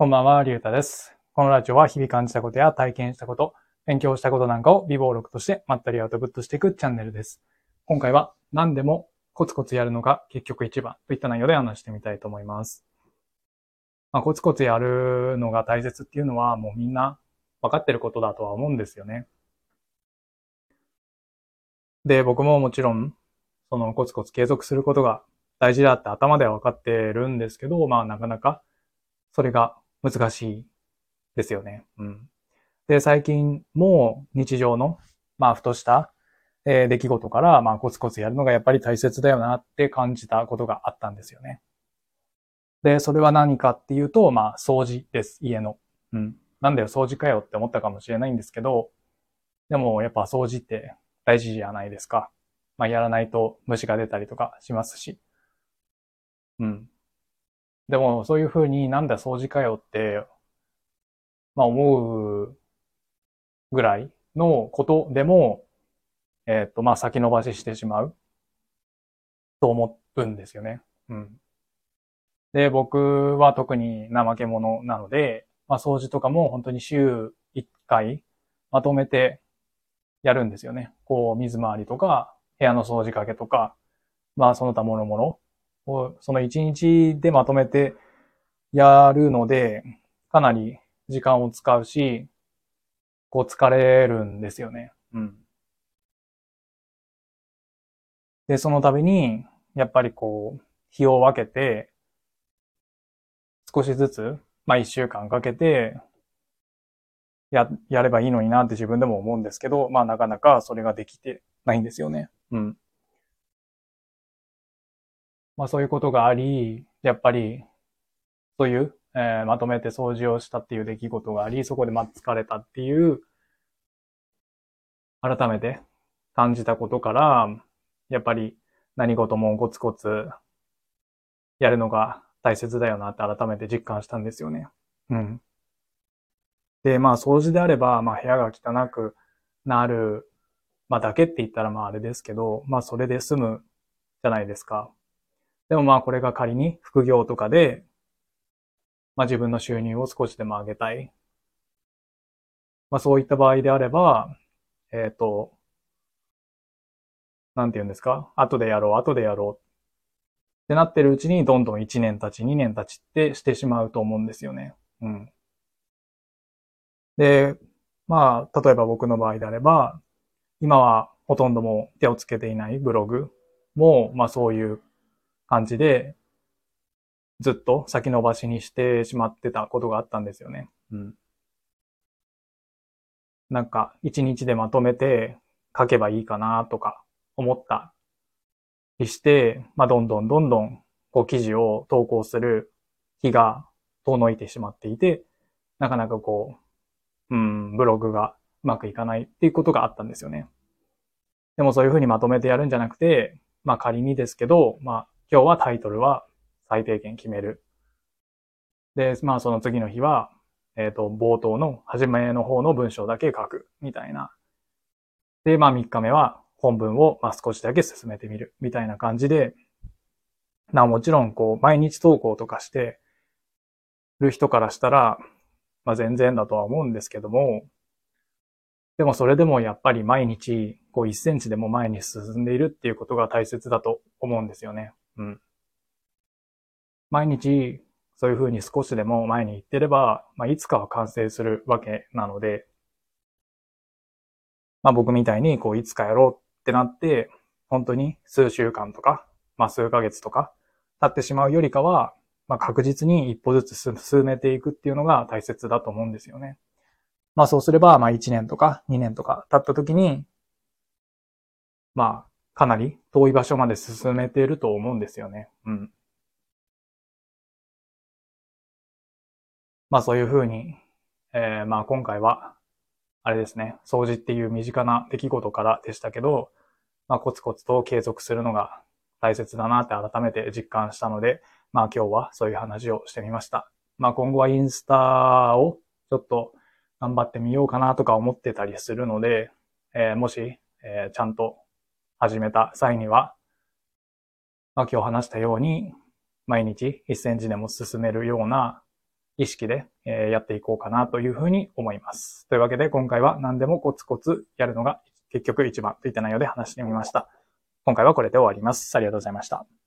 こんばんは、りゅうたです。このラジオは日々感じたことや体験したこと、勉強したことなんかを微暴録としてまったりアウトプットしていくチャンネルです。今回は何でもコツコツやるのが結局一番といった内容で話してみたいと思います。まあ、コツコツやるのが大切っていうのはもうみんな分かってることだとは思うんですよね。で、僕ももちろん、そのコツコツ継続することが大事だって頭では分かってるんですけど、まあなかなかそれが難しいですよね。うん。で、最近も日常の、まあふとした、えー出来事から、まあコツコツやるのがやっぱり大切だよなって感じたことがあったんですよね。で、それは何かっていうと、まあ掃除です。家の。うん。なんだよ掃除かよって思ったかもしれないんですけど、でもやっぱ掃除って大事じゃないですか。まあやらないと虫が出たりとかしますし。うん。でもそういうふうになんだ掃除かよって、まあ思うぐらいのことでも、えっと、まあ先延ばししてしまうと思うんですよね。うん。で、僕は特に怠け者なので、まあ掃除とかも本当に週1回まとめてやるんですよね。こう水回りとか部屋の掃除かけとか、まあその他諸々をその1日でまとめてやるので、かなり時間を使うし、こう疲れるんですよね。うん。で、その度に、やっぱりこう、日を分けて、少しずつ、まあ一週間かけて、や、やればいいのになって自分でも思うんですけど、まあなかなかそれができてないんですよね。うん。まあそういうことがあり、やっぱり、そういう、えーまとめて掃除をしたっていう出来事があり、そこでまあ疲れたっていう、改めて感じたことから、やっぱり何事もコツコツやるのが大切だよなって改めて実感したんですよね。うん。で、まあ掃除であれば、まあ部屋が汚くなる、まあだけって言ったらまああれですけど、まあそれで済むじゃないですか。でもまあこれが仮に副業とかで、まあ自分の収入を少しでも上げたい。まあそういった場合であれば、えっ、と、なんて言うんですか？後でやろう、後でやろう。ってなってるうちにどんどん1年経ち、2年経ちってしてしまうと思うんですよね。うん。で、まあ、例えば僕の場合であれば、今はほとんども手をつけていないブログも、まあそういう感じで、ずっと先延ばしにしてしまってたことがあったんですよね。うん。なんか、一日でまとめて書けばいいかなとか思ったりして、まあどんどんどんどんこう記事を投稿する日が遠のいてしまっていて、なかなかこう、うん、ブログがうまくいかないっていうことがあったんですよね。でもそういうふうにまとめてやるんじゃなくて、まあ仮にですけど、まあ今日はタイトルは最低限決める。で、まあその次の日は、えっ、と、冒頭の初めの方の文章だけ書くみたいな。で、まあ3日目は本文をまあ少しだけ進めてみるみたいな感じで、なもちろんこう毎日投稿とかしてる人からしたら、まあ全然だとは思うんですけども、でもそれでもやっぱり毎日こう1センチでも前に進んでいるっていうことが大切だと思うんですよね。うん。毎日そういうふうに少しでも前に行ってれば、まあいつかは完成するわけなので、まあ僕みたいにこういつかやろうってなって、本当に数週間とか、まあ数ヶ月とか経ってしまうよりかは、まあ確実に一歩ずつ進めていくっていうのが大切だと思うんですよね。まあそうすれば、まあ1年とか2年とか経った時に、まあかなり遠い場所まで進めていると思うんですよね。うん。まあそういうふうに、えーまあ今回は、あれですね、掃除っていう身近な出来事からでしたけど、まあコツコツと継続するのが大切だなって改めて実感したので、まあ今日はそういう話をしてみました。まあ今後はインスタをちょっと頑張ってみようかなとか思ってたりするので、えーもし、えーちゃんと始めた際には、まあ今日話したように、毎日1センチでも進めるような意識で、えやっていこうかなというふうに思います。というわけで今回は何でもコツコツやるのが結局一番といった内容で話してみました。今回はこれで終わります。ありがとうございました。